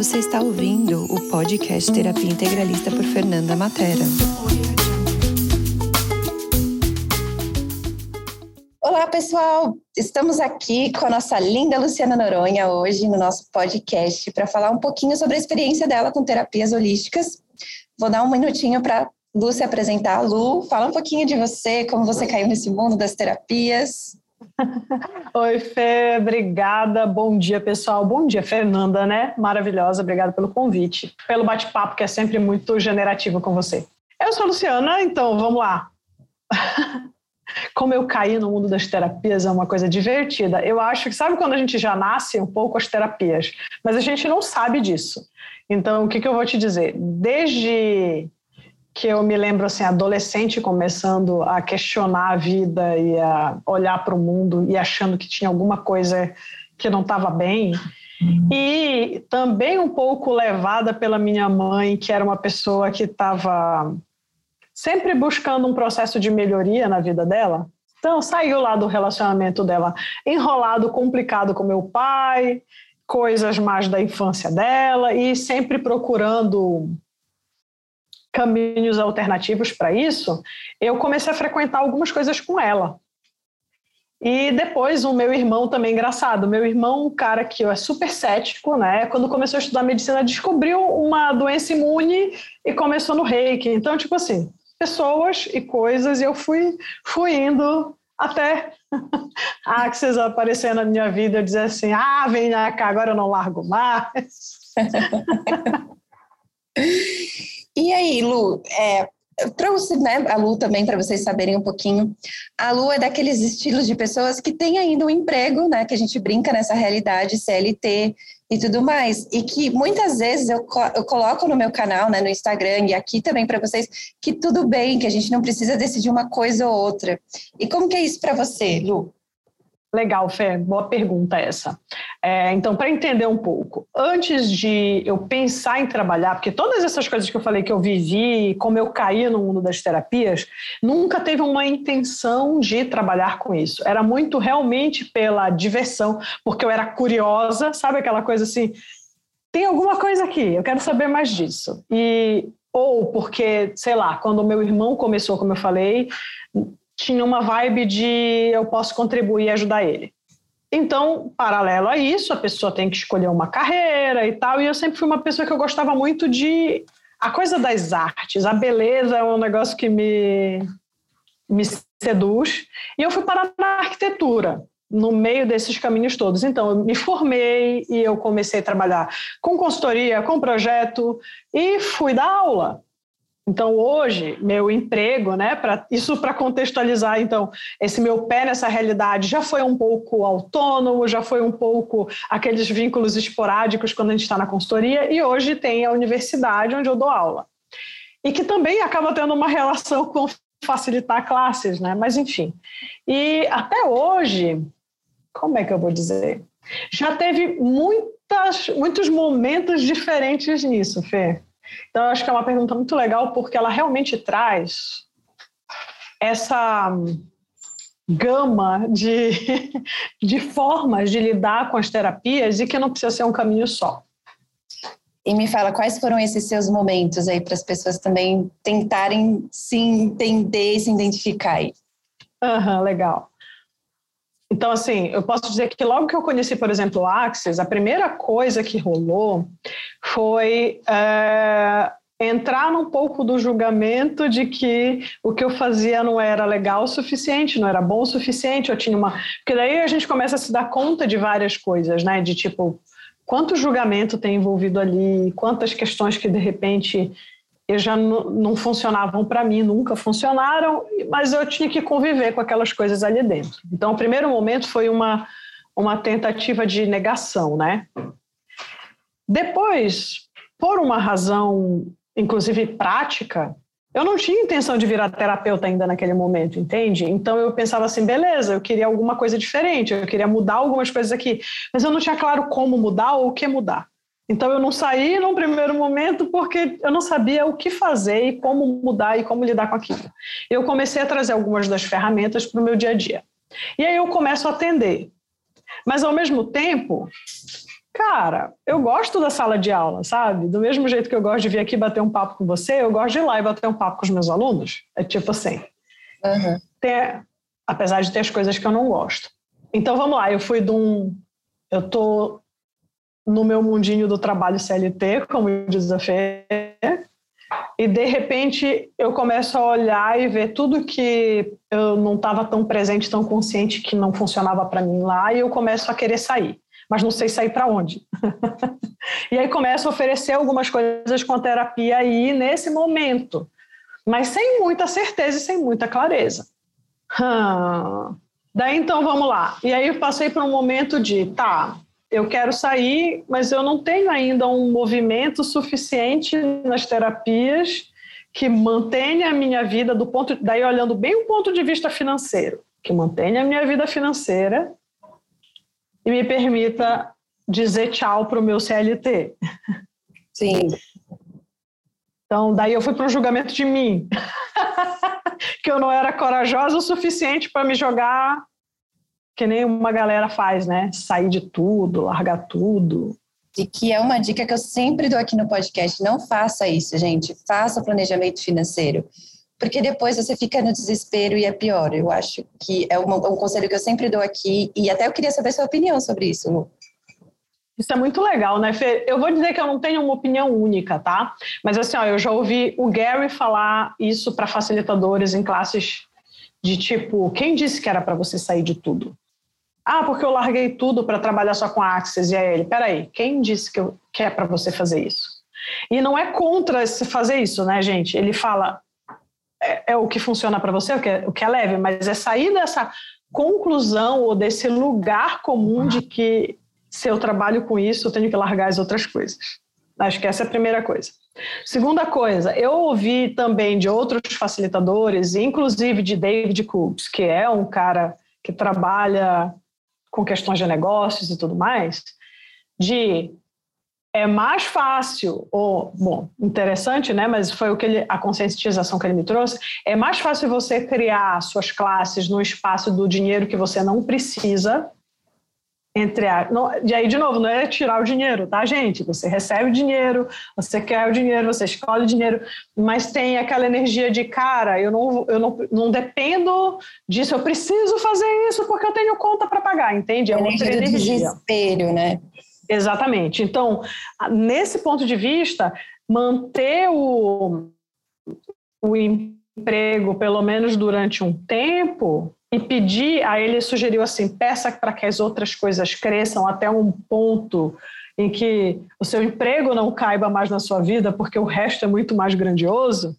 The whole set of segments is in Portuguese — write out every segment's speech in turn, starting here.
Você está ouvindo o podcast Terapia Integralista por Fernanda Matera. Olá, pessoal! Estamos aqui com a nossa linda Luciana Noronha hoje no nosso podcast para falar um pouquinho sobre a experiência dela com terapias holísticas. Vou dar um minutinho para Lu se apresentar. Lu, fala um pouquinho de você, como você caiu nesse mundo das terapias. Oi, Fê, obrigada. Bom dia, pessoal. Bom dia, Fernanda, né? Maravilhosa, obrigada pelo convite, pelo bate-papo, que é sempre muito generativo com você. Eu sou a Luciana, então vamos lá. Como eu caí no mundo das terapias é uma coisa divertida. Eu acho que, sabe quando a gente já nasce um pouco as terapias, mas a gente não sabe disso. Então, o que, que eu vou te dizer? Desde que eu me lembro assim adolescente começando a questionar a vida e a olhar para o mundo e achando que tinha alguma coisa que não estava bem. E também um pouco levada pela minha mãe que era uma pessoa que estava sempre buscando um processo de melhoria na vida dela. Então saiu lá do relacionamento dela enrolado complicado com meu pai coisas mais da infância dela e sempre procurando caminhos alternativos para isso, eu comecei a frequentar algumas coisas com ela. E depois o meu irmão também engraçado, meu irmão, um cara que é super cético, né? Quando começou a estudar medicina, descobriu uma doença imune e começou no reiki. Então, tipo assim, pessoas e coisas, e eu fui, fui indo até a Axis aparecer na minha vida e dizer assim: ah, vem cá, agora eu não largo mais. E aí, Lu, é, trouxe né, a Lu também para vocês saberem um pouquinho. A Lu é daqueles estilos de pessoas que tem ainda um emprego, né? Que a gente brinca nessa realidade CLT e tudo mais. E que muitas vezes eu, eu coloco no meu canal, né, no Instagram e aqui também para vocês, que tudo bem, que a gente não precisa decidir uma coisa ou outra. E como que é isso para você, Lu? Legal, Fê, boa pergunta essa. É, então, para entender um pouco, antes de eu pensar em trabalhar, porque todas essas coisas que eu falei que eu vivi, como eu caí no mundo das terapias, nunca teve uma intenção de trabalhar com isso. Era muito realmente pela diversão, porque eu era curiosa, sabe aquela coisa assim, tem alguma coisa aqui, eu quero saber mais disso. E ou porque, sei lá, quando meu irmão começou, como eu falei, tinha uma vibe de eu posso contribuir e ajudar ele. Então, paralelo a isso, a pessoa tem que escolher uma carreira e tal. E eu sempre fui uma pessoa que eu gostava muito de a coisa das artes, a beleza é um negócio que me, me seduz. E eu fui parar na arquitetura, no meio desses caminhos todos. Então, eu me formei e eu comecei a trabalhar com consultoria, com projeto e fui dar aula. Então, hoje, meu emprego, né, isso para contextualizar, então, esse meu pé nessa realidade já foi um pouco autônomo, já foi um pouco aqueles vínculos esporádicos quando a gente está na consultoria, e hoje tem a universidade onde eu dou aula. E que também acaba tendo uma relação com facilitar classes, né? Mas, enfim. E até hoje, como é que eu vou dizer? Já teve muitas, muitos momentos diferentes nisso, Fê. Então, eu acho que é uma pergunta muito legal, porque ela realmente traz essa gama de, de formas de lidar com as terapias e que não precisa ser um caminho só. E me fala quais foram esses seus momentos aí para as pessoas também tentarem se entender e se identificar aí. Uhum, legal. Então, assim, eu posso dizer que logo que eu conheci, por exemplo, o Axis, a primeira coisa que rolou foi é, entrar num pouco do julgamento de que o que eu fazia não era legal o suficiente, não era bom o suficiente, eu tinha uma... Porque daí a gente começa a se dar conta de várias coisas, né? De tipo, quanto julgamento tem envolvido ali, quantas questões que de repente já não funcionavam para mim, nunca funcionaram, mas eu tinha que conviver com aquelas coisas ali dentro. Então, o primeiro momento foi uma, uma tentativa de negação, né? Depois, por uma razão, inclusive prática, eu não tinha intenção de virar terapeuta ainda naquele momento, entende? Então eu pensava assim, beleza, eu queria alguma coisa diferente, eu queria mudar algumas coisas aqui, mas eu não tinha claro como mudar ou o que mudar. Então eu não saí num primeiro momento porque eu não sabia o que fazer e como mudar e como lidar com aquilo. Eu comecei a trazer algumas das ferramentas para o meu dia a dia. E aí eu começo a atender. Mas ao mesmo tempo, cara, eu gosto da sala de aula, sabe? Do mesmo jeito que eu gosto de vir aqui bater um papo com você, eu gosto de ir lá e bater um papo com os meus alunos. É tipo assim. Uhum. Tem, apesar de ter as coisas que eu não gosto. Então vamos lá, eu fui de um. Eu tô no meu mundinho do trabalho CLT, como diz a Fê, e de repente eu começo a olhar e ver tudo que eu não estava tão presente, tão consciente que não funcionava para mim lá, e eu começo a querer sair, mas não sei sair para onde. e aí começo a oferecer algumas coisas com a terapia aí nesse momento, mas sem muita certeza e sem muita clareza. Hum. Daí então vamos lá. E aí eu passei por um momento de, tá, eu quero sair, mas eu não tenho ainda um movimento suficiente nas terapias que mantenha a minha vida do ponto, daí olhando bem o ponto de vista financeiro, que mantenha a minha vida financeira e me permita dizer tchau para o meu CLT. Sim. Então, daí eu fui para o julgamento de mim, que eu não era corajosa o suficiente para me jogar que nem uma galera faz, né? Sair de tudo, largar tudo. E que é uma dica que eu sempre dou aqui no podcast: não faça isso, gente. Faça planejamento financeiro. Porque depois você fica no desespero e é pior. Eu acho que é um, um conselho que eu sempre dou aqui. E até eu queria saber sua opinião sobre isso, Lu. Isso é muito legal, né, Fê? Eu vou dizer que eu não tenho uma opinião única, tá? Mas assim, ó, eu já ouvi o Gary falar isso para facilitadores em classes de tipo, quem disse que era para você sair de tudo? Ah, porque eu larguei tudo para trabalhar só com Axis. E aí ele, peraí, quem disse que, eu, que é para você fazer isso? E não é contra fazer isso, né, gente? Ele fala, é, é o que funciona para você, o que, é, o que é leve, mas é sair dessa conclusão ou desse lugar comum de que se eu trabalho com isso, eu tenho que largar as outras coisas. Acho que essa é a primeira coisa. Segunda coisa, eu ouvi também de outros facilitadores, inclusive de David Coops, que é um cara que trabalha com questões de negócios e tudo mais, de é mais fácil, ou, bom, interessante, né? Mas foi o que ele, a conscientização que ele me trouxe. É mais fácil você criar suas classes no espaço do dinheiro que você não precisa entre a, não, e aí de novo não é tirar o dinheiro, tá gente? Você recebe o dinheiro, você quer o dinheiro, você escolhe o dinheiro, mas tem aquela energia de cara, eu não, eu não, não dependo disso, eu preciso fazer isso porque eu tenho conta para pagar, entende? É uma energia, energia. desespero, né? Exatamente. Então, nesse ponto de vista, manter o, o emprego pelo menos durante um tempo e pedir, aí ele sugeriu assim, peça para que as outras coisas cresçam até um ponto em que o seu emprego não caiba mais na sua vida, porque o resto é muito mais grandioso.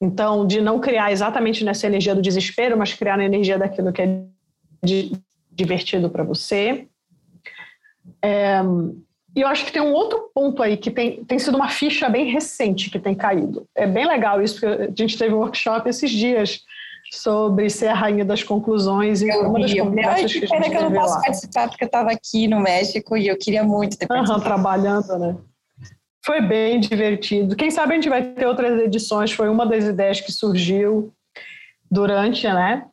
Então, de não criar exatamente nessa energia do desespero, mas criar na energia daquilo que é divertido para você. É, e eu acho que tem um outro ponto aí que tem, tem sido uma ficha bem recente que tem caído. É bem legal isso, porque a gente teve um workshop esses dias sobre ser a rainha das conclusões e eu uma das conversas que, que pena que eu não posso lá. participar porque eu estava aqui no México e eu queria muito ter. Uhum, trabalhando, né? Foi bem divertido. Quem sabe a gente vai ter outras edições, foi uma das ideias que surgiu durante, né?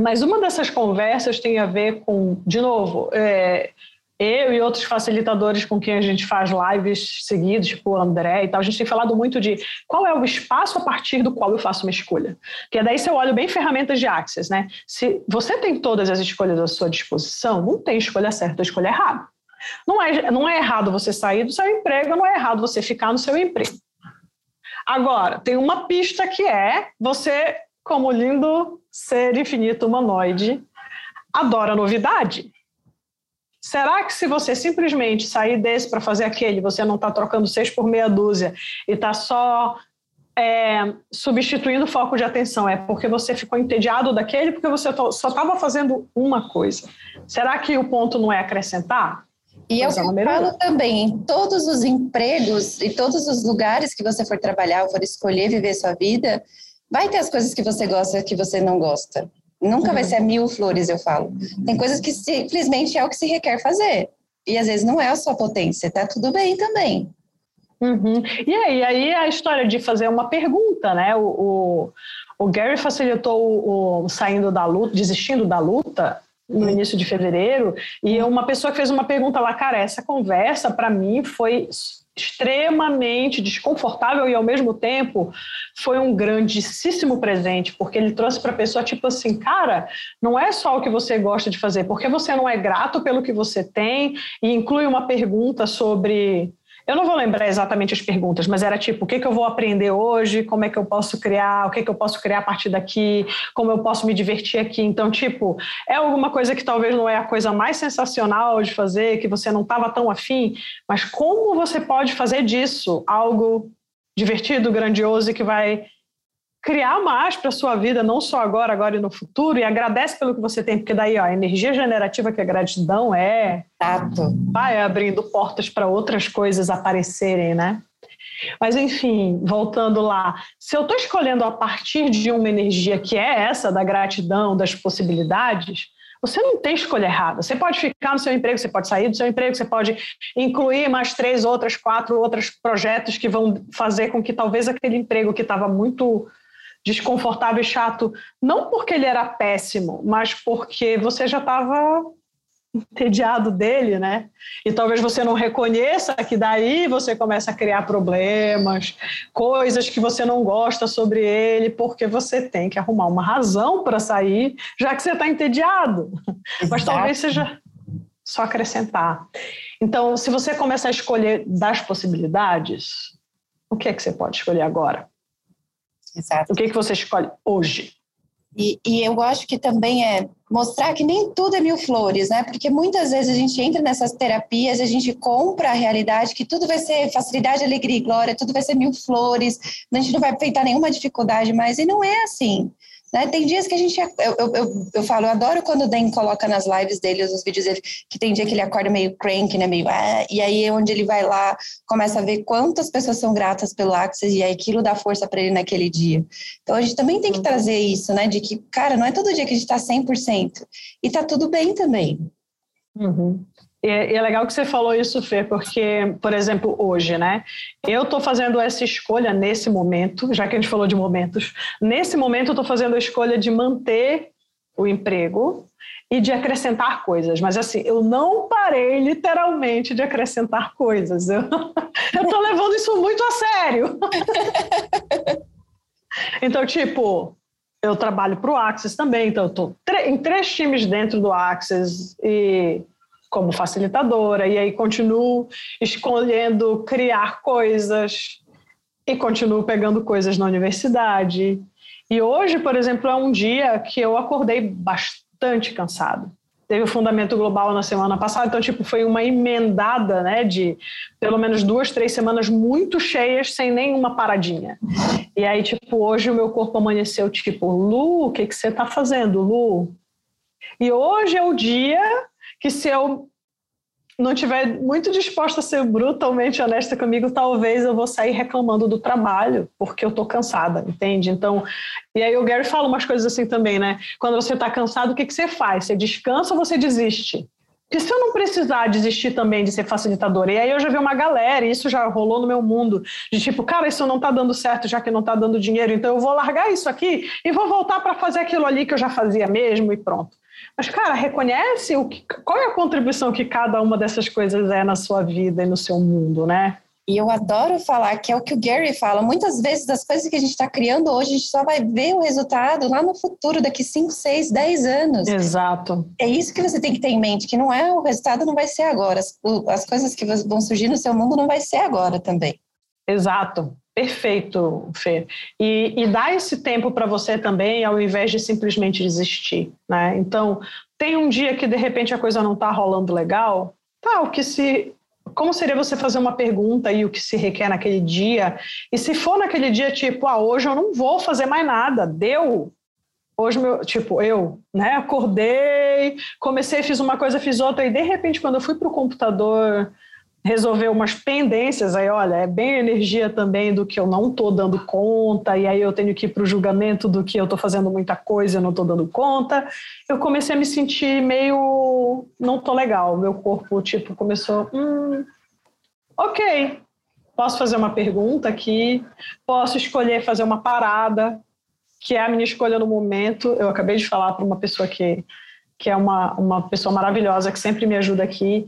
Mas uma dessas conversas tem a ver com, de novo, é, eu e outros facilitadores com quem a gente faz lives seguidos, tipo o André e tal, a gente tem falado muito de qual é o espaço a partir do qual eu faço uma escolha. Porque daí se eu olho bem ferramentas de Access, né? Se você tem todas as escolhas à sua disposição, não tem escolha certa ou escolha errada. Não é, não é errado você sair do seu emprego, não é errado você ficar no seu emprego. Agora, tem uma pista que é você, como lindo ser infinito humanoide, adora novidade. Será que se você simplesmente sair desse para fazer aquele, você não está trocando seis por meia dúzia e está só é, substituindo o foco de atenção? É porque você ficou entediado daquele porque você só estava fazendo uma coisa. Será que o ponto não é acrescentar? E eu falo também, em todos os empregos e todos os lugares que você for trabalhar ou for escolher viver sua vida, vai ter as coisas que você gosta e que você não gosta. Nunca vai uhum. ser mil flores, eu falo. Tem coisas que simplesmente é o que se requer fazer. E às vezes não é a sua potência, tá tudo bem também. Uhum. E aí, aí a história de fazer uma pergunta, né? O, o, o Gary facilitou o, o, saindo da luta, desistindo da luta, no início de fevereiro, e uma pessoa que fez uma pergunta lá, cara, essa conversa para mim foi extremamente desconfortável e ao mesmo tempo foi um grandíssimo presente, porque ele trouxe para a pessoa tipo assim, cara, não é só o que você gosta de fazer, porque você não é grato pelo que você tem e inclui uma pergunta sobre eu não vou lembrar exatamente as perguntas, mas era tipo, o que, que eu vou aprender hoje? Como é que eu posso criar? O que, que eu posso criar a partir daqui? Como eu posso me divertir aqui? Então, tipo, é alguma coisa que talvez não é a coisa mais sensacional de fazer, que você não estava tão afim, mas como você pode fazer disso algo divertido, grandioso e que vai criar mais para a sua vida, não só agora, agora e no futuro, e agradece pelo que você tem, porque daí ó, a energia generativa que a gratidão é, Exato. vai abrindo portas para outras coisas aparecerem, né? Mas enfim, voltando lá, se eu estou escolhendo a partir de uma energia que é essa da gratidão, das possibilidades, você não tem escolha errada. Você pode ficar no seu emprego, você pode sair do seu emprego, você pode incluir mais três outras, quatro outros projetos que vão fazer com que talvez aquele emprego que estava muito desconfortável e chato, não porque ele era péssimo, mas porque você já estava entediado dele, né? E talvez você não reconheça que daí você começa a criar problemas, coisas que você não gosta sobre ele, porque você tem que arrumar uma razão para sair, já que você está entediado. Exato. Mas talvez seja só acrescentar. Então, se você começar a escolher das possibilidades, o que é que você pode escolher agora? Exato. O que, que você escolhe hoje? E, e, eu acho que também é mostrar que nem tudo é mil flores, né? Porque muitas vezes a gente entra nessas terapias, a gente compra a realidade que tudo vai ser facilidade, alegria e glória, tudo vai ser mil flores, a gente não vai enfrentar nenhuma dificuldade mais, e não é assim. Né? Tem dias que a gente. Eu, eu, eu, eu, falo, eu adoro quando o Dan coloca nas lives dele, os vídeos dele, que tem dia que ele acorda meio crank, né? Meio. Ah, e aí é onde ele vai lá, começa a ver quantas pessoas são gratas pelo Access e aí aquilo dá força para ele naquele dia. Então a gente também tem que trazer isso, né? De que, cara, não é todo dia que a gente está 100%. E tá tudo bem também. Uhum. E é legal que você falou isso, Fê, porque, por exemplo, hoje, né? Eu estou fazendo essa escolha nesse momento, já que a gente falou de momentos, nesse momento eu estou fazendo a escolha de manter o emprego e de acrescentar coisas. Mas assim, eu não parei literalmente de acrescentar coisas. Eu estou levando isso muito a sério. então, tipo, eu trabalho para o Axis também, então eu estou em três times dentro do Axis e como facilitadora, e aí continuo escolhendo criar coisas e continuo pegando coisas na universidade. E hoje, por exemplo, é um dia que eu acordei bastante cansado. Teve o Fundamento Global na semana passada, então, tipo, foi uma emendada, né, de pelo menos duas, três semanas muito cheias, sem nenhuma paradinha. E aí, tipo, hoje o meu corpo amanheceu, tipo, Lu, o que, que você tá fazendo, Lu? E hoje é o dia que se eu não tiver muito disposta a ser brutalmente honesta comigo, talvez eu vou sair reclamando do trabalho, porque eu tô cansada, entende? Então, e aí o Gary fala umas coisas assim também, né? Quando você tá cansado, o que, que você faz? Você descansa ou você desiste? Porque se eu não precisar desistir também de ser facilitadora, e aí eu já vi uma galera, e isso já rolou no meu mundo, de tipo, cara, isso não tá dando certo, já que não tá dando dinheiro, então eu vou largar isso aqui e vou voltar para fazer aquilo ali que eu já fazia mesmo e pronto. Mas, cara, reconhece o que, qual é a contribuição que cada uma dessas coisas é na sua vida e no seu mundo, né? E eu adoro falar que é o que o Gary fala. Muitas vezes, das coisas que a gente está criando hoje, a gente só vai ver o resultado lá no futuro, daqui 5, 6, 10 anos. Exato. É isso que você tem que ter em mente, que não é o resultado não vai ser agora. As, as coisas que vão surgir no seu mundo não vai ser agora também. Exato. Perfeito, Fê. E, e dá esse tempo para você também, ao invés de simplesmente desistir, né? Então, tem um dia que de repente a coisa não está rolando legal, tá, o que se como seria você fazer uma pergunta e o que se requer naquele dia? E se for naquele dia, tipo, ah, hoje eu não vou fazer mais nada, deu. Hoje, meu, tipo, eu, né, acordei, comecei, fiz uma coisa, fiz outra, e de repente, quando eu fui para o computador resolver umas pendências, aí olha, é bem energia também do que eu não estou dando conta, e aí eu tenho que ir para o julgamento do que eu estou fazendo muita coisa e não estou dando conta. Eu comecei a me sentir meio não tô legal, meu corpo tipo começou, hum, ok, posso fazer uma pergunta aqui, posso escolher fazer uma parada, que é a minha escolha no momento. Eu acabei de falar para uma pessoa que que é uma, uma pessoa maravilhosa que sempre me ajuda aqui,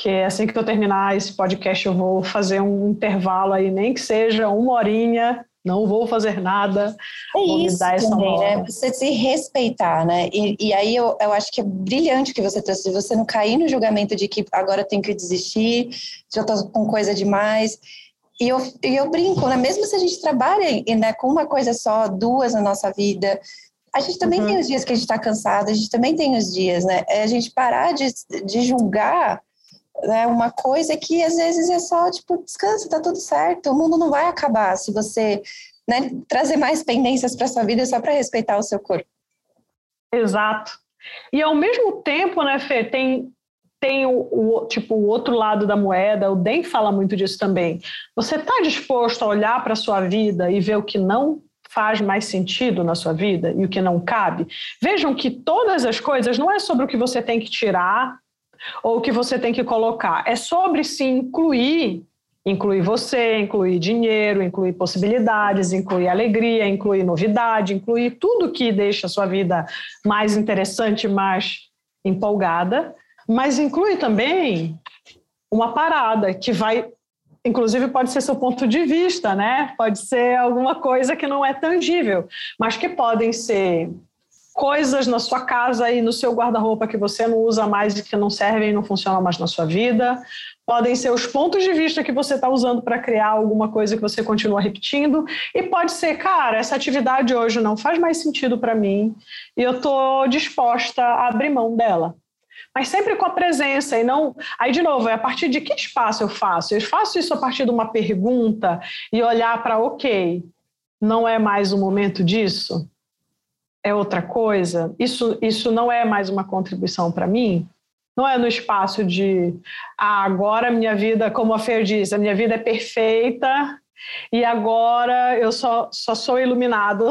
que assim que eu terminar esse podcast eu vou fazer um intervalo aí, nem que seja uma horinha, não vou fazer nada. É vou isso também, né? Você se respeitar, né? E, e aí eu, eu acho que é brilhante que você trouxe, você não cair no julgamento de que agora eu tenho que desistir, já estou com coisa demais. E eu, e eu brinco, né? Mesmo se a gente trabalha né, com uma coisa só, duas na nossa vida, a gente também uhum. tem os dias que a gente está cansado, a gente também tem os dias, né? É a gente parar de, de julgar né, uma coisa que às vezes é só, tipo, descansa, tá tudo certo, o mundo não vai acabar se você né, trazer mais pendências para sua vida só para respeitar o seu corpo. Exato. E ao mesmo tempo, né, Fê, tem, tem o, o, tipo, o outro lado da moeda, o DEM fala muito disso também. Você está disposto a olhar para a sua vida e ver o que não faz mais sentido na sua vida e o que não cabe? Vejam que todas as coisas não é sobre o que você tem que tirar ou que você tem que colocar. É sobre se incluir, incluir você, incluir dinheiro, incluir possibilidades, incluir alegria, incluir novidade, incluir tudo que deixa a sua vida mais interessante, mais empolgada, mas inclui também uma parada que vai inclusive pode ser seu ponto de vista, né? Pode ser alguma coisa que não é tangível, mas que podem ser coisas na sua casa e no seu guarda-roupa que você não usa mais e que não servem e não funcionam mais na sua vida. Podem ser os pontos de vista que você está usando para criar alguma coisa que você continua repetindo. E pode ser, cara, essa atividade hoje não faz mais sentido para mim e eu estou disposta a abrir mão dela. Mas sempre com a presença e não. Aí, de novo, é a partir de que espaço eu faço? Eu faço isso a partir de uma pergunta e olhar para, ok, não é mais o momento disso? É outra coisa, isso, isso não é mais uma contribuição para mim, não é no espaço de ah, agora minha vida, como a Fer diz, a minha vida é perfeita e agora eu só, só sou iluminado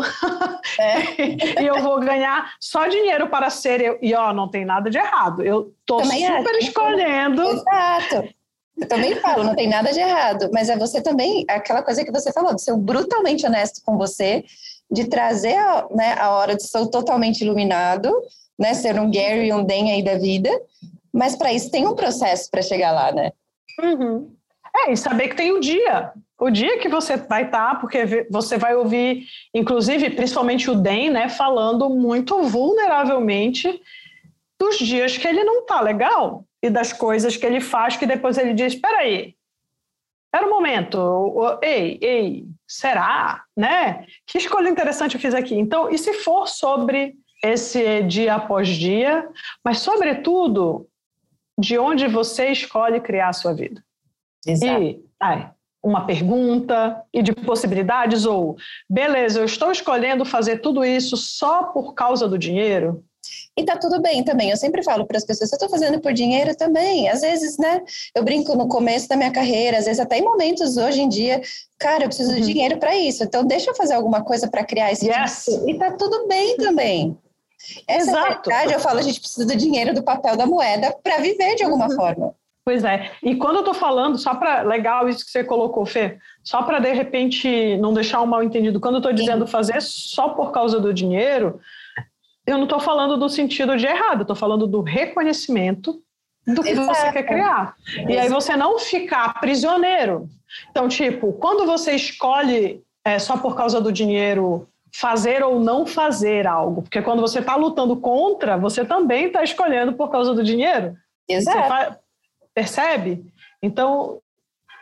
é. e eu vou ganhar só dinheiro para ser eu. E ó, não tem nada de errado. Eu tô também super acho. escolhendo. Exato. Eu também falo, não tem nada de errado, mas é você também, aquela coisa que você falou, de ser brutalmente honesto com você, de trazer a, né, a hora de ser totalmente iluminado, né, ser um Gary e um Den aí da vida, mas para isso tem um processo para chegar lá, né? Uhum. É, e saber que tem o dia. O dia que você vai estar, tá, porque você vai ouvir, inclusive, principalmente o Den, né, falando muito vulneravelmente dos dias que ele não tá legal e das coisas que ele faz que depois ele diz: espera aí, era o momento. Ei, ei, será? Né? Que escolha interessante eu fiz aqui. Então, e se for sobre esse dia após dia, mas, sobretudo, de onde você escolhe criar a sua vida? Exato. E, ai, uma pergunta e de possibilidades, ou beleza, eu estou escolhendo fazer tudo isso só por causa do dinheiro? E tá tudo bem também. Eu sempre falo para as pessoas, eu estou fazendo por dinheiro também. Às vezes, né? Eu brinco no começo da minha carreira, às vezes até em momentos hoje em dia, cara, eu preciso uhum. de dinheiro para isso. Então deixa eu fazer alguma coisa para criar esse yes. E tá tudo bem também. Essa Exato. é verdade, eu falo, a gente precisa do dinheiro, do papel da moeda para viver de alguma uhum. forma. Pois é. E quando eu estou falando, só para. Legal isso que você colocou, Fê. Só para, de repente, não deixar um mal entendido. Quando eu estou dizendo fazer só por causa do dinheiro, eu não estou falando do sentido de errado, estou falando do reconhecimento do que Exato. você quer criar. E aí você não ficar prisioneiro. Então, tipo, quando você escolhe é, só por causa do dinheiro fazer ou não fazer algo, porque quando você está lutando contra, você também está escolhendo por causa do dinheiro. Exato. Percebe? Então,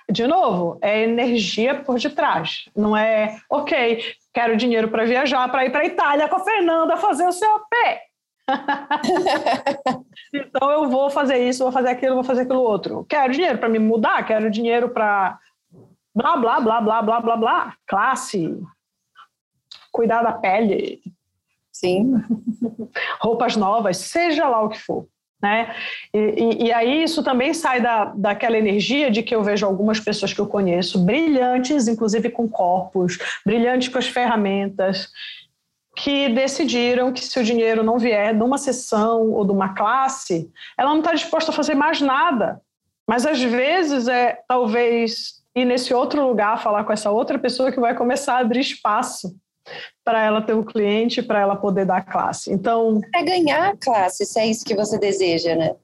de novo, é energia por detrás. Não é, ok, quero dinheiro para viajar, para ir para a Itália com a Fernanda fazer o seu pé. então eu vou fazer isso, vou fazer aquilo, vou fazer aquilo outro. Quero dinheiro para me mudar, quero dinheiro para blá blá blá blá blá blá blá, classe, cuidar da pele. Sim. Roupas novas, seja lá o que for. Né? E, e, aí isso também sai da, daquela energia de que eu vejo algumas pessoas que eu conheço, brilhantes, inclusive com corpos, brilhantes com as ferramentas, que decidiram que se o dinheiro não vier de uma sessão ou de uma classe, ela não está disposta a fazer mais nada. Mas às vezes é talvez ir nesse outro lugar falar com essa outra pessoa que vai começar a abrir espaço para ela ter o um cliente, para ela poder dar classe. Então. É ganhar a classe, se é isso que você deseja, né?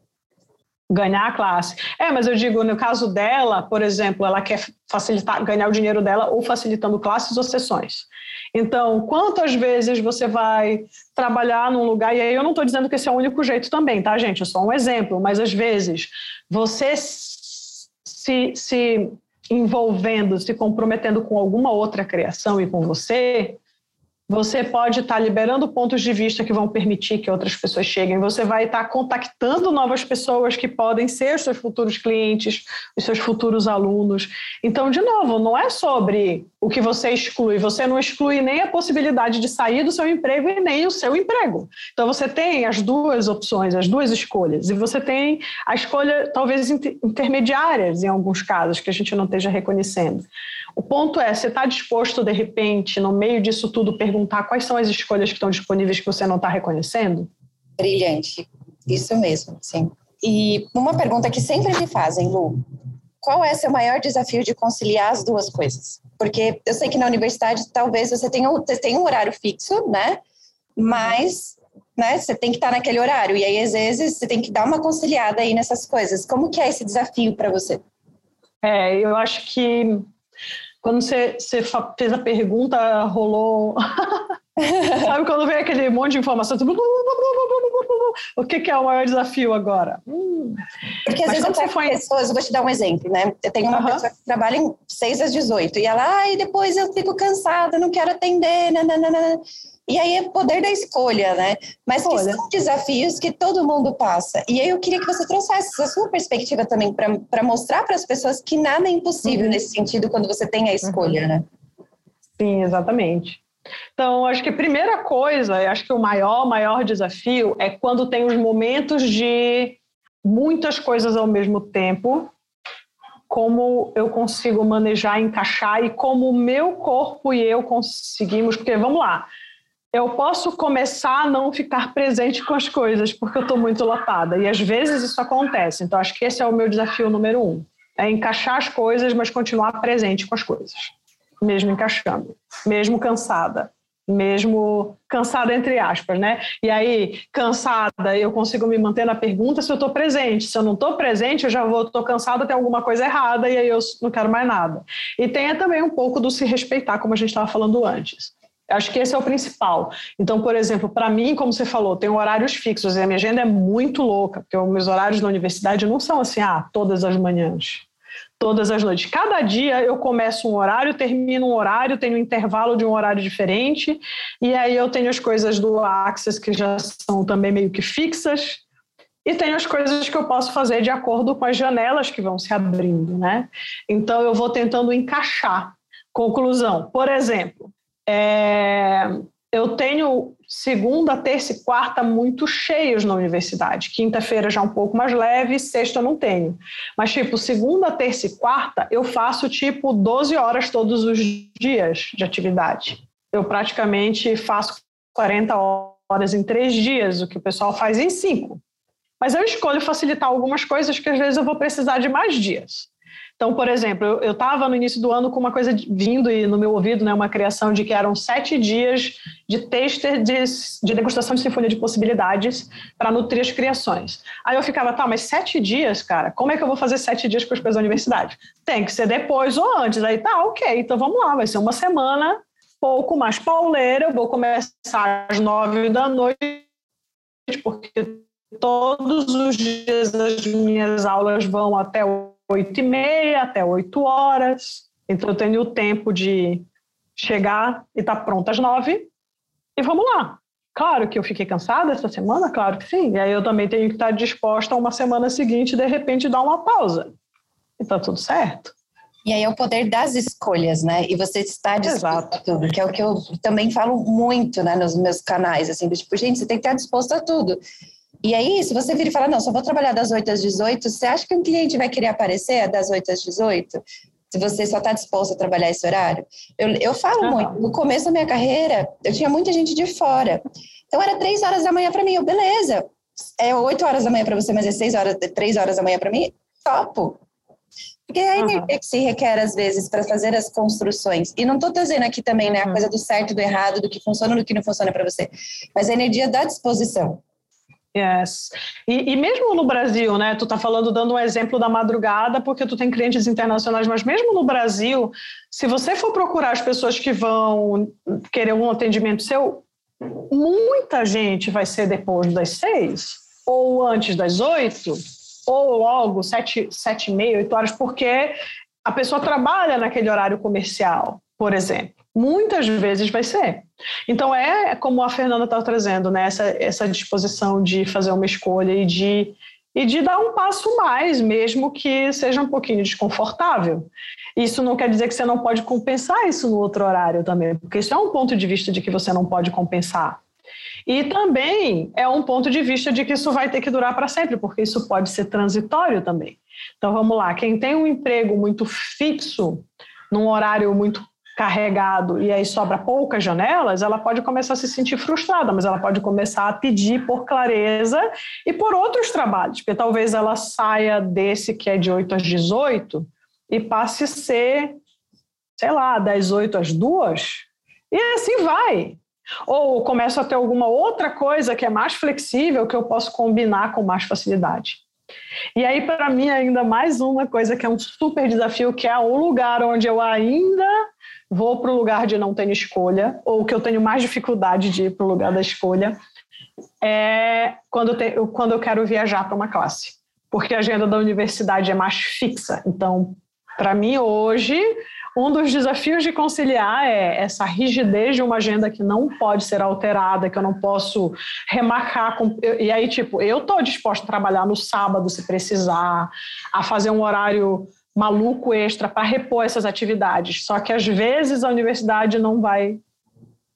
Ganhar a classe. É, mas eu digo, no caso dela, por exemplo, ela quer facilitar, ganhar o dinheiro dela ou facilitando classes ou sessões. Então, quantas vezes você vai trabalhar num lugar, e aí eu não estou dizendo que esse é o único jeito também, tá, gente? É só um exemplo, mas às vezes você se, se envolvendo, se comprometendo com alguma outra criação e com você, você pode estar liberando pontos de vista que vão permitir que outras pessoas cheguem. Você vai estar contactando novas pessoas que podem ser seus futuros clientes, os seus futuros alunos. Então, de novo, não é sobre o que você exclui. Você não exclui nem a possibilidade de sair do seu emprego e nem o seu emprego. Então, você tem as duas opções, as duas escolhas. E você tem a escolha, talvez, intermediárias, em alguns casos, que a gente não esteja reconhecendo. O ponto é, você está disposto, de repente, no meio disso tudo, perguntar quais são as escolhas que estão disponíveis que você não está reconhecendo? Brilhante, isso mesmo, sim. E uma pergunta que sempre me fazem, Lu, qual é seu maior desafio de conciliar as duas coisas? Porque eu sei que na universidade talvez você tenha, você tenha um horário fixo, né? Mas né, você tem que estar naquele horário. E aí, às vezes, você tem que dar uma conciliada aí nessas coisas. Como que é esse desafio para você? É, eu acho que quando você, você fez a pergunta, rolou. Sabe quando vem aquele monte de informação? O que, que é o maior desafio agora? Hum. Porque às Mas vezes eu foi... pessoas, eu vou te dar um exemplo, né? Eu tenho uma uhum. pessoa que trabalha em 6 às 18 e ela, ai, depois eu fico cansada, não quero atender, nananana. E aí é poder da escolha, né? Mas que são desafios que todo mundo passa. E aí eu queria que você trouxesse a sua perspectiva também para mostrar para as pessoas que nada é impossível uhum. nesse sentido quando você tem a escolha, uhum. né? Sim, exatamente. Então, acho que a primeira coisa, acho que o maior, maior desafio é quando tem os momentos de muitas coisas ao mesmo tempo, como eu consigo manejar, encaixar e como o meu corpo e eu conseguimos, porque vamos lá, eu posso começar a não ficar presente com as coisas porque eu estou muito lotada. E às vezes isso acontece. Então, acho que esse é o meu desafio número um: é encaixar as coisas, mas continuar presente com as coisas, mesmo encaixando, mesmo cansada. Mesmo cansada, entre aspas, né? E aí, cansada, eu consigo me manter na pergunta se eu estou presente. Se eu não estou presente, eu já vou, estou cansada, tem alguma coisa errada e aí eu não quero mais nada. E tem também um pouco do se respeitar, como a gente estava falando antes. Acho que esse é o principal. Então, por exemplo, para mim, como você falou, tem horários fixos e a minha agenda é muito louca, porque os meus horários na universidade não são assim, ah, todas as manhãs, todas as noites. Cada dia eu começo um horário, termino um horário, tenho um intervalo de um horário diferente, e aí eu tenho as coisas do Access que já são também meio que fixas, e tenho as coisas que eu posso fazer de acordo com as janelas que vão se abrindo, né? Então eu vou tentando encaixar. Conclusão, por exemplo, é, eu tenho segunda, terça e quarta muito cheios na universidade. Quinta-feira já um pouco mais leve, sexta eu não tenho. Mas, tipo, segunda, terça e quarta eu faço, tipo, 12 horas todos os dias de atividade. Eu praticamente faço 40 horas em três dias, o que o pessoal faz em cinco. Mas eu escolho facilitar algumas coisas que às vezes eu vou precisar de mais dias. Então, por exemplo, eu estava no início do ano com uma coisa vindo e no meu ouvido, né, uma criação de que eram sete dias de tester de, de degustação de sinfonia de possibilidades para nutrir as criações. Aí eu ficava, tá, mas sete dias, cara, como é que eu vou fazer sete dias com as coisas da universidade? Tem que ser depois ou antes. Aí tá, ok, então vamos lá, vai ser uma semana pouco mais pauleira, eu vou começar às nove da noite, porque todos os dias as minhas aulas vão até o oito e meia até oito horas. Então eu tenho o tempo de chegar e estar tá pronta às nove e vamos lá. Claro que eu fiquei cansada essa semana, claro que sim. E aí eu também tenho que estar disposta a uma semana seguinte de repente dar uma pausa. E tá tudo certo. E aí é o poder das escolhas, né? E você está disposto a tudo, que é o que eu também falo muito, né, nos meus canais, assim, do tipo, gente, você tem que estar disposto a tudo. E aí, se você vir e falar, não, só vou trabalhar das 8 às 18, você acha que um cliente vai querer aparecer das 8 às 18? Se você só está disposto a trabalhar esse horário? Eu, eu falo muito, no começo da minha carreira, eu tinha muita gente de fora. Então, era 3 horas da manhã para mim, eu, beleza. É 8 horas da manhã para você, mas é 6 horas, 3 horas da manhã para mim? Topo. Porque é a energia uhum. que se requer, às vezes, para fazer as construções. E não estou dizendo aqui também né, a uhum. coisa do certo, do errado, do que funciona, do que não funciona para você. Mas a energia da disposição. Yes. E, e, mesmo no Brasil, né? Tu tá falando, dando um exemplo da madrugada, porque tu tem clientes internacionais, mas mesmo no Brasil, se você for procurar as pessoas que vão querer um atendimento seu, muita gente vai ser depois das seis, ou antes das oito, ou logo sete, sete e meia, oito horas, porque a pessoa trabalha naquele horário comercial, por exemplo. Muitas vezes vai ser. Então, é como a Fernanda está trazendo, né? Essa, essa disposição de fazer uma escolha e de, e de dar um passo mais, mesmo que seja um pouquinho desconfortável. Isso não quer dizer que você não pode compensar isso no outro horário também, porque isso é um ponto de vista de que você não pode compensar. E também é um ponto de vista de que isso vai ter que durar para sempre, porque isso pode ser transitório também. Então vamos lá, quem tem um emprego muito fixo, num horário muito carregado e aí sobra poucas janelas, ela pode começar a se sentir frustrada, mas ela pode começar a pedir por clareza e por outros trabalhos, porque talvez ela saia desse que é de 8 às 18 e passe a ser, sei lá, das 8 às 2 e assim vai. Ou começa a ter alguma outra coisa que é mais flexível que eu posso combinar com mais facilidade. E aí, para mim, ainda mais uma coisa que é um super desafio, que é o lugar onde eu ainda vou para o lugar de não ter escolha, ou que eu tenho mais dificuldade de ir para o lugar da escolha, é quando eu, te, quando eu quero viajar para uma classe. Porque a agenda da universidade é mais fixa. Então, para mim, hoje, um dos desafios de conciliar é essa rigidez de uma agenda que não pode ser alterada, que eu não posso remarcar. Com, e aí, tipo, eu estou disposta a trabalhar no sábado se precisar, a fazer um horário maluco extra para repor essas atividades. Só que às vezes a universidade não vai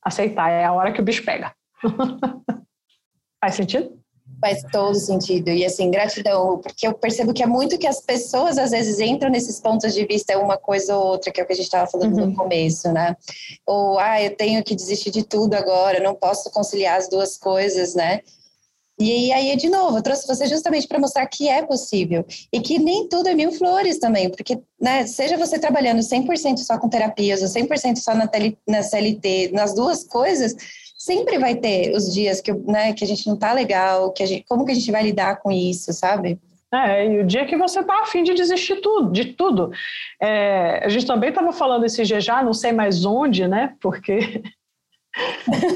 aceitar, é a hora que o bicho pega. Faz sentido? Faz todo sentido. E assim, gratidão, porque eu percebo que é muito que as pessoas às vezes entram nesses pontos de vista, uma coisa ou outra, que é o que a gente estava falando uhum. no começo, né? Ou, ah, eu tenho que desistir de tudo agora, não posso conciliar as duas coisas, né? E aí, de novo, eu trouxe você justamente para mostrar que é possível e que nem tudo é mil flores também, porque, né, seja você trabalhando 100% só com terapias ou 100% só na, tele, na CLT, nas duas coisas, sempre vai ter os dias que, né, que a gente não tá legal, que a gente, como que a gente vai lidar com isso, sabe? É, e o dia que você tá afim de desistir tudo, de tudo. É, a gente também estava falando esse dia já, não sei mais onde, né? Porque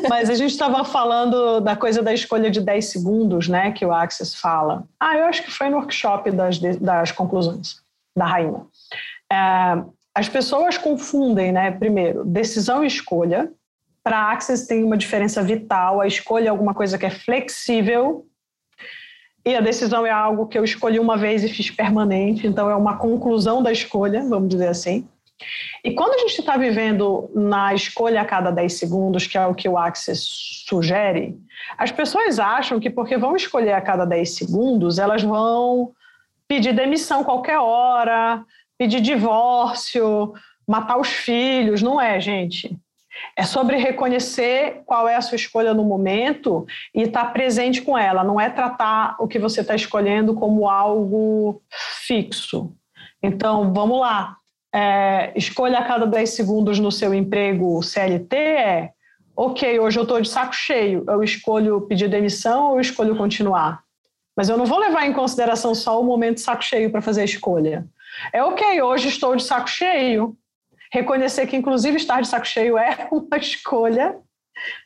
mas a gente estava falando da coisa da escolha de 10 segundos, né, que o Axis fala. Ah, eu acho que foi no workshop das, das conclusões da rainha. É, as pessoas confundem, né, primeiro, decisão e escolha. Para a Axis tem uma diferença vital. A escolha é alguma coisa que é flexível e a decisão é algo que eu escolhi uma vez e fiz permanente. Então é uma conclusão da escolha, vamos dizer assim. E quando a gente está vivendo na escolha a cada 10 segundos, que é o que o Axis sugere, as pessoas acham que porque vão escolher a cada 10 segundos, elas vão pedir demissão qualquer hora, pedir divórcio, matar os filhos. Não é, gente. É sobre reconhecer qual é a sua escolha no momento e estar tá presente com ela. Não é tratar o que você está escolhendo como algo fixo. Então, vamos lá é, escolha a cada 10 segundos no seu emprego CLT é ok, hoje eu estou de saco cheio, eu escolho pedir demissão ou eu escolho continuar? Mas eu não vou levar em consideração só o momento de saco cheio para fazer a escolha. É ok, hoje estou de saco cheio. Reconhecer que, inclusive, estar de saco cheio é uma escolha,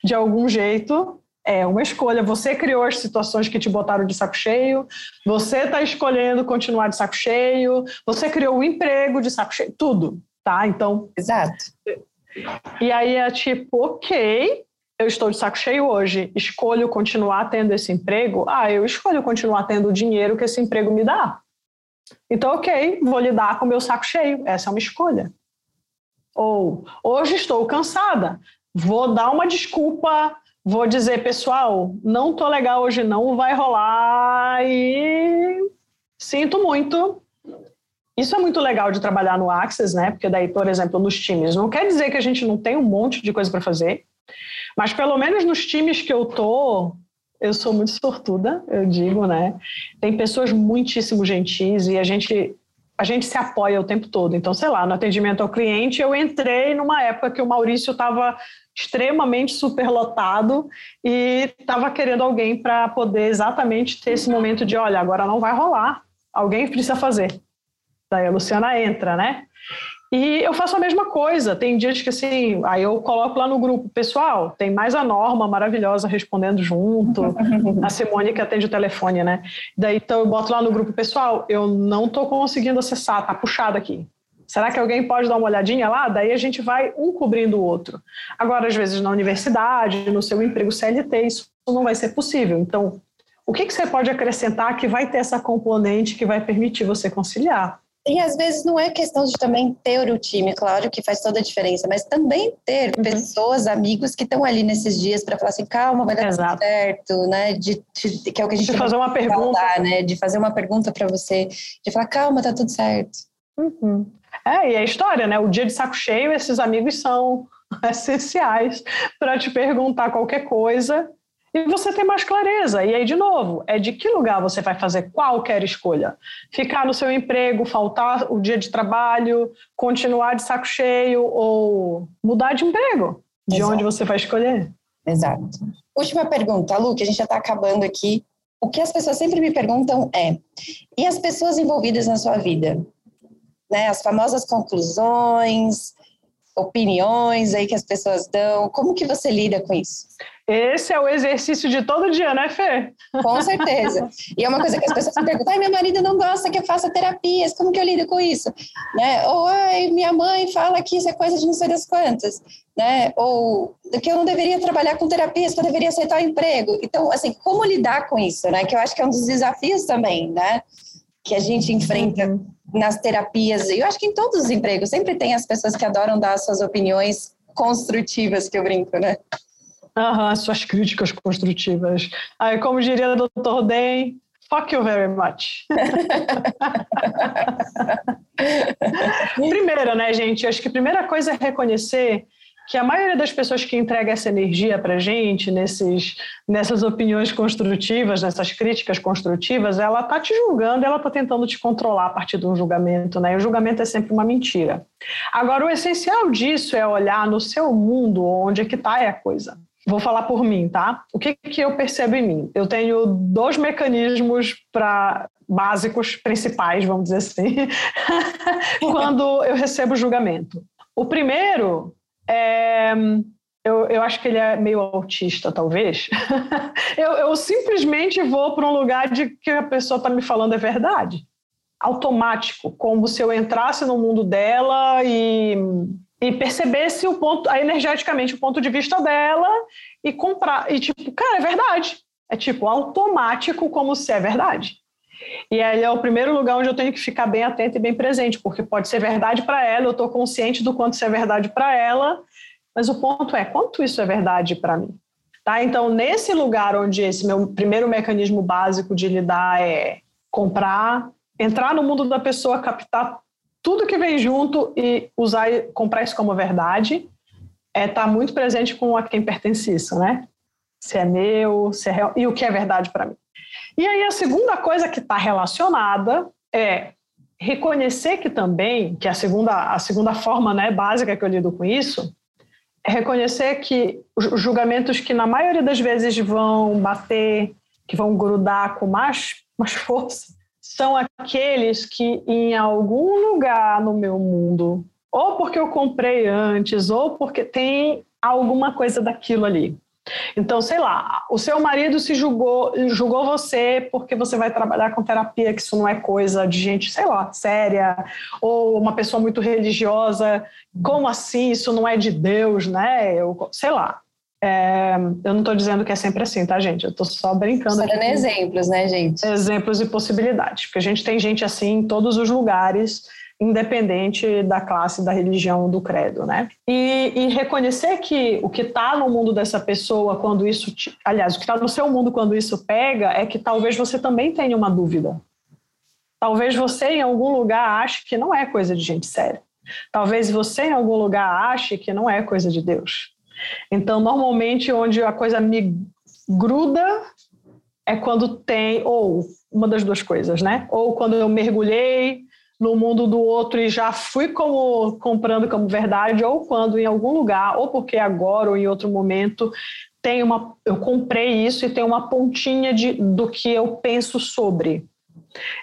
de algum jeito, é uma escolha. Você criou as situações que te botaram de saco cheio, você está escolhendo continuar de saco cheio, você criou o um emprego de saco cheio, tudo, tá? Então. Exato. E aí é tipo, ok, eu estou de saco cheio hoje, escolho continuar tendo esse emprego? Ah, eu escolho continuar tendo o dinheiro que esse emprego me dá. Então, ok, vou lidar com o meu saco cheio. Essa é uma escolha. Ou, hoje estou cansada, vou dar uma desculpa vou dizer, pessoal, não tô legal hoje, não vai rolar e sinto muito. Isso é muito legal de trabalhar no Access, né? Porque daí, por exemplo, nos times, não quer dizer que a gente não tem um monte de coisa para fazer, mas pelo menos nos times que eu tô, eu sou muito sortuda, eu digo, né? Tem pessoas muitíssimo gentis e a gente a gente se apoia o tempo todo. Então, sei lá, no atendimento ao cliente, eu entrei numa época que o Maurício estava extremamente superlotado e estava querendo alguém para poder exatamente ter esse momento de, olha, agora não vai rolar, alguém precisa fazer. Daí a Luciana entra, né? E eu faço a mesma coisa. Tem dias que assim, aí eu coloco lá no grupo, pessoal, tem mais a Norma maravilhosa respondendo junto, a Simone que atende o telefone, né? Daí então eu boto lá no grupo, pessoal, eu não estou conseguindo acessar, tá puxado aqui. Será que alguém pode dar uma olhadinha lá? Daí a gente vai um cobrindo o outro. Agora, às vezes, na universidade, no seu emprego CLT, isso não vai ser possível. Então, o que, que você pode acrescentar que vai ter essa componente que vai permitir você conciliar? E às vezes não é questão de também ter o time, claro que faz toda a diferença, mas também ter uhum. pessoas, amigos que estão ali nesses dias para falar assim, calma, vai dar Exato. tudo certo, né? De, de, que é o que a gente de fazer uma pergunta, falar, né? De fazer uma pergunta para você, de falar, calma, tá tudo certo. Uhum. É, e a história, né? O dia de saco cheio, esses amigos são essenciais para te perguntar qualquer coisa e você ter mais clareza. E aí, de novo, é de que lugar você vai fazer qualquer escolha. Ficar no seu emprego, faltar o dia de trabalho, continuar de saco cheio ou mudar de emprego. De Exato. onde você vai escolher. Exato. Última pergunta, Lu, que a gente já está acabando aqui. O que as pessoas sempre me perguntam é: e as pessoas envolvidas na sua vida? Né, as famosas conclusões, opiniões aí que as pessoas dão. Como que você lida com isso? Esse é o exercício de todo dia, né, Fê? Com certeza. E é uma coisa que as pessoas me perguntam: ai, meu marido não gosta que eu faça terapias, como que eu lido com isso? Né? Ou, ai, minha mãe fala que isso é coisa de não sei das quantas. Né? Ou que eu não deveria trabalhar com terapias, que eu deveria aceitar o emprego. Então, assim, como lidar com isso, né? Que eu acho que é um dos desafios também, né? Que a gente enfrenta uhum nas terapias, eu acho que em todos os empregos, sempre tem as pessoas que adoram dar suas opiniões construtivas, que eu brinco, né? Aham, suas críticas construtivas. Aí, como diria o Dr. Den, fuck you very much. Primeiro, né, gente? Acho que a primeira coisa é reconhecer que a maioria das pessoas que entrega essa energia para a gente, nesses, nessas opiniões construtivas, nessas críticas construtivas, ela está te julgando, ela está tentando te controlar a partir de um julgamento, né? E o julgamento é sempre uma mentira. Agora, o essencial disso é olhar no seu mundo onde é que está a coisa. Vou falar por mim, tá? O que, que eu percebo em mim? Eu tenho dois mecanismos para básicos, principais, vamos dizer assim, quando eu recebo julgamento. O primeiro é, eu, eu acho que ele é meio autista, talvez. eu, eu simplesmente vou para um lugar de que a pessoa está me falando é verdade. Automático, como se eu entrasse no mundo dela e, e percebesse o ponto, energeticamente o ponto de vista dela e comprar. E tipo, cara, é verdade. É tipo automático, como se é verdade. E aí é o primeiro lugar onde eu tenho que ficar bem atento e bem presente, porque pode ser verdade para ela, eu estou consciente do quanto isso é verdade para ela, mas o ponto é quanto isso é verdade para mim. Tá? Então, nesse lugar onde esse meu primeiro mecanismo básico de lidar é comprar, entrar no mundo da pessoa, captar tudo que vem junto e usar comprar isso como verdade, é estar tá muito presente com a quem pertence isso, né? Se é meu, se é real, e o que é verdade para mim. E aí a segunda coisa que está relacionada é reconhecer que também, que é a segunda, a segunda forma né, básica que eu lido com isso, é reconhecer que os julgamentos que na maioria das vezes vão bater, que vão grudar com mais, mais força, são aqueles que em algum lugar no meu mundo, ou porque eu comprei antes, ou porque tem alguma coisa daquilo ali. Então, sei lá, o seu marido se julgou, julgou você porque você vai trabalhar com terapia, que isso não é coisa de gente, sei lá, séria, ou uma pessoa muito religiosa. Como assim? Isso não é de Deus, né? Eu, sei lá. É, eu não estou dizendo que é sempre assim, tá, gente? Eu estou só brincando. Só dando exemplos, né, gente? Exemplos e possibilidades. Porque a gente tem gente assim em todos os lugares independente da classe, da religião, do credo, né? E, e reconhecer que o que está no mundo dessa pessoa, quando isso, te, aliás, o que está no seu mundo quando isso pega, é que talvez você também tenha uma dúvida. Talvez você em algum lugar ache que não é coisa de gente séria. Talvez você em algum lugar ache que não é coisa de Deus. Então, normalmente, onde a coisa me gruda é quando tem, ou uma das duas coisas, né? Ou quando eu mergulhei no mundo do outro e já fui como comprando como verdade, ou quando em algum lugar, ou porque agora ou em outro momento tem uma, eu comprei isso e tem uma pontinha de, do que eu penso sobre.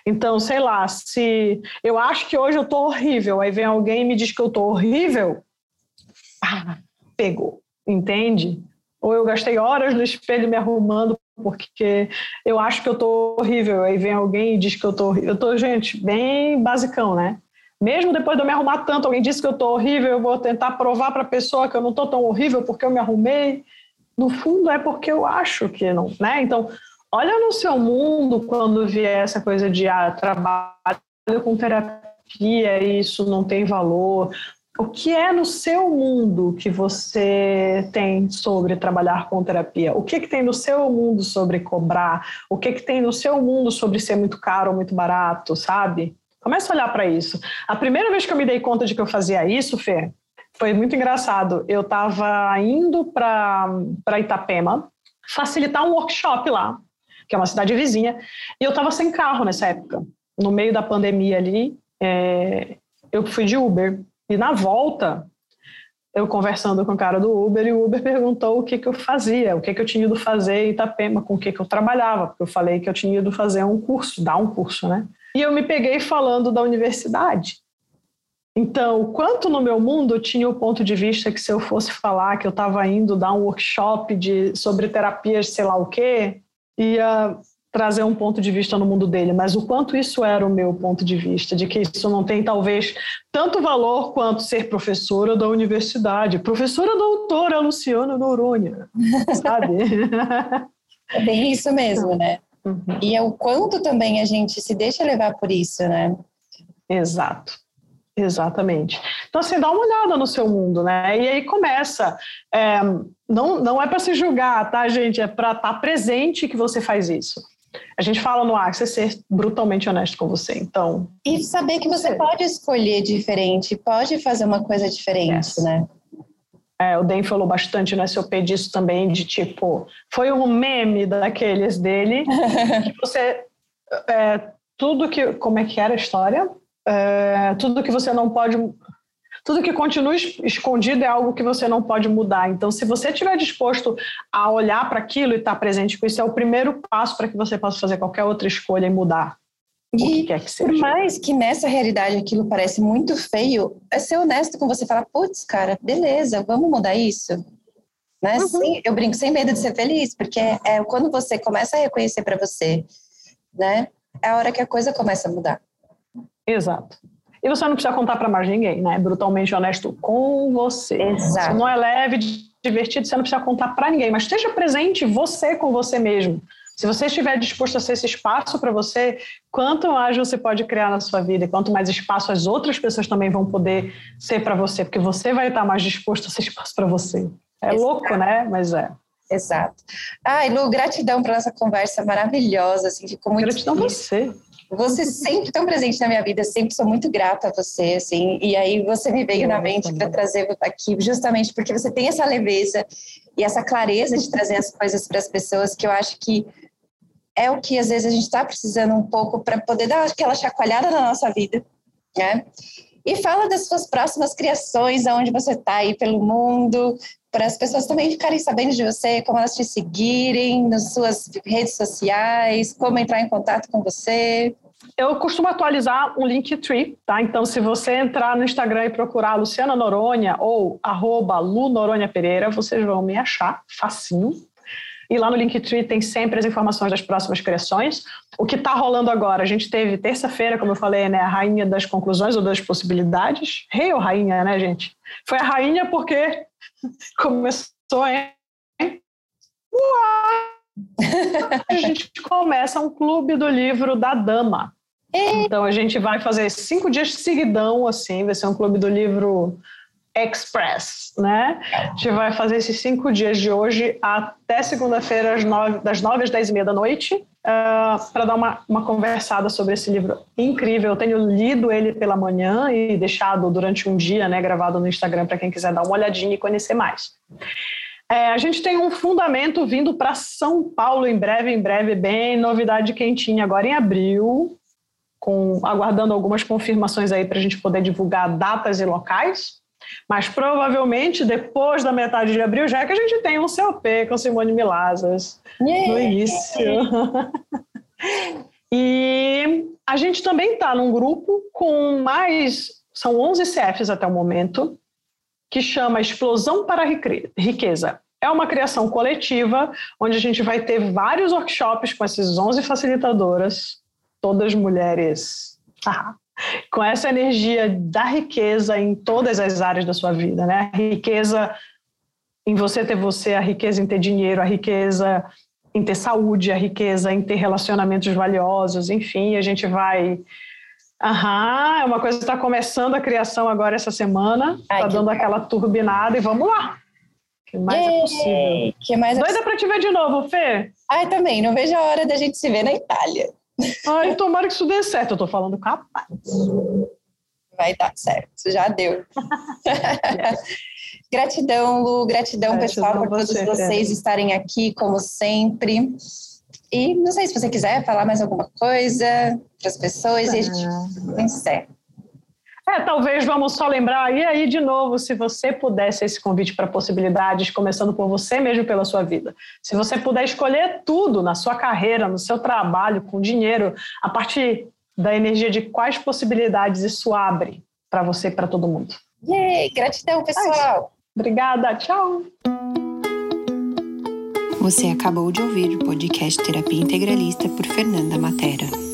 Então, sei lá, se eu acho que hoje eu tô horrível, aí vem alguém e me diz que eu tô horrível, ah, pegou, entende? Ou eu gastei horas no espelho me arrumando porque eu acho que eu tô horrível, aí vem alguém e diz que eu tô horrível. Eu tô, gente, bem basicão, né? Mesmo depois de eu me arrumar tanto, alguém disse que eu tô horrível, eu vou tentar provar para a pessoa que eu não tô tão horrível porque eu me arrumei no fundo é porque eu acho que não, né? Então, olha no seu mundo quando vier essa coisa de ah, trabalho com terapia, isso não tem valor. O que é no seu mundo que você tem sobre trabalhar com terapia? O que, que tem no seu mundo sobre cobrar? O que, que tem no seu mundo sobre ser muito caro ou muito barato, sabe? Começa a olhar para isso. A primeira vez que eu me dei conta de que eu fazia isso, Fê, foi muito engraçado. Eu estava indo para Itapema facilitar um workshop lá, que é uma cidade vizinha, e eu estava sem carro nessa época. No meio da pandemia ali, é, eu fui de Uber. E na volta, eu conversando com o cara do Uber, e o Uber perguntou o que, que eu fazia, o que, que eu tinha ido fazer em Itapema, com o que, que eu trabalhava, porque eu falei que eu tinha ido fazer um curso, dar um curso, né? E eu me peguei falando da universidade. Então, quanto no meu mundo tinha o ponto de vista que se eu fosse falar que eu estava indo dar um workshop de, sobre terapias, sei lá o quê, ia trazer um ponto de vista no mundo dele, mas o quanto isso era o meu ponto de vista, de que isso não tem talvez tanto valor quanto ser professora da universidade, professora doutora Luciana Noronha, sabe? É bem isso mesmo, né? Uhum. E é o quanto também a gente se deixa levar por isso, né? Exato. Exatamente. Então, assim, dá uma olhada no seu mundo, né? E aí começa. É, não, não é para se julgar, tá, gente? É para estar tá presente que você faz isso. A gente fala no Axis ser brutalmente honesto com você, então. E saber que você, você pode escolher diferente, pode fazer uma coisa diferente, yes. né? É, o Dan falou bastante no SOP disso também, de tipo, foi um meme daqueles dele, que você. É, tudo que. Como é que era a história? é, tudo que você não pode. Tudo que continua escondido é algo que você não pode mudar. Então, se você estiver disposto a olhar para aquilo e estar tá presente com isso, é o primeiro passo para que você possa fazer qualquer outra escolha e mudar. E que que por mais que nessa realidade aquilo parece muito feio, é ser honesto com você, falar, putz, cara, beleza, vamos mudar isso. Né? Uhum. Sim, eu brinco sem medo de ser feliz, porque é, é quando você começa a reconhecer para você, né? É a hora que a coisa começa a mudar. Exato. E você não precisa contar para mais ninguém, né? Brutalmente honesto com você. Exato. Se não é leve, divertido, você não precisa contar para ninguém, mas esteja presente você com você mesmo. Se você estiver disposto a ser esse espaço para você, quanto mais você pode criar na sua vida, e quanto mais espaço as outras pessoas também vão poder ser para você, porque você vai estar mais disposto a ser espaço para você. É Exato. louco, né? Mas é. Exato. Ai, Lu, gratidão por essa conversa maravilhosa, assim, ficou muito Gratidão a você. Você sempre tão presente na minha vida, sempre sou muito grata a você, assim. E aí você me veio na mente para trazer aqui, justamente porque você tem essa leveza e essa clareza de trazer as coisas para as pessoas que eu acho que é o que às vezes a gente está precisando um pouco para poder dar aquela chacoalhada na nossa vida, né? E fala das suas próximas criações, aonde você está aí pelo mundo, para as pessoas também ficarem sabendo de você, como elas te seguirem nas suas redes sociais, como entrar em contato com você. Eu costumo atualizar um Linktree, tá? Então, se você entrar no Instagram e procurar Luciana Noronha ou arroba Lu Noronha Pereira, vocês vão me achar facinho. E lá no Linktree tem sempre as informações das próximas criações. O que está rolando agora? A gente teve terça-feira, como eu falei, né, a rainha das conclusões ou das possibilidades. Rei ou rainha, né, gente? Foi a rainha porque começou, hein? Uau! a gente começa um clube do livro da dama. Então a gente vai fazer cinco dias seguidão, assim, vai ser um clube do livro Express, né? A gente vai fazer esses cinco dias de hoje até segunda-feira, das nove às dez e meia da noite, uh, ah, para dar uma, uma conversada sobre esse livro incrível. Eu tenho lido ele pela manhã e deixado durante um dia, né, gravado no Instagram para quem quiser dar uma olhadinha e conhecer mais. É, a gente tem um fundamento vindo para São Paulo em breve, em breve, bem novidade quentinha agora em abril com, aguardando algumas confirmações aí para a gente poder divulgar datas e locais. Mas provavelmente depois da metade de abril já é que a gente tem um COP com Simone Milazas yeah. no início. e a gente também está num grupo com mais, são 11 CFs até o momento, que chama Explosão para a Riqueza. É uma criação coletiva, onde a gente vai ter vários workshops com essas 11 facilitadoras, todas mulheres. Ah, com essa energia da riqueza em todas as áreas da sua vida, né? A riqueza em você ter você, a riqueza em ter dinheiro, a riqueza em ter saúde, a riqueza em ter relacionamentos valiosos, enfim, a gente vai. Aham, é uma coisa que está começando a criação agora essa semana, está dando que... aquela turbinada e vamos lá. que mais é Yay! é possível? Que mais é Doida para te ver de novo, Fê? Ai, também, não vejo a hora da gente se ver na Itália. Ai, tomara que isso dê certo. Eu tô falando capaz. Vai dar certo, já deu. gratidão, Lu, gratidão, gratidão pessoal, por todos você, vocês é. estarem aqui, como sempre. E não sei se você quiser falar mais alguma coisa para as pessoas ah. e a gente encerra. É, talvez vamos só lembrar, e aí de novo, se você pudesse esse convite para possibilidades, começando por você mesmo pela sua vida. Se você puder escolher tudo na sua carreira, no seu trabalho, com dinheiro, a partir da energia de quais possibilidades isso abre para você e para todo mundo. Yay, gratidão, pessoal. Obrigada, tchau. Você acabou de ouvir o podcast Terapia Integralista por Fernanda Matera.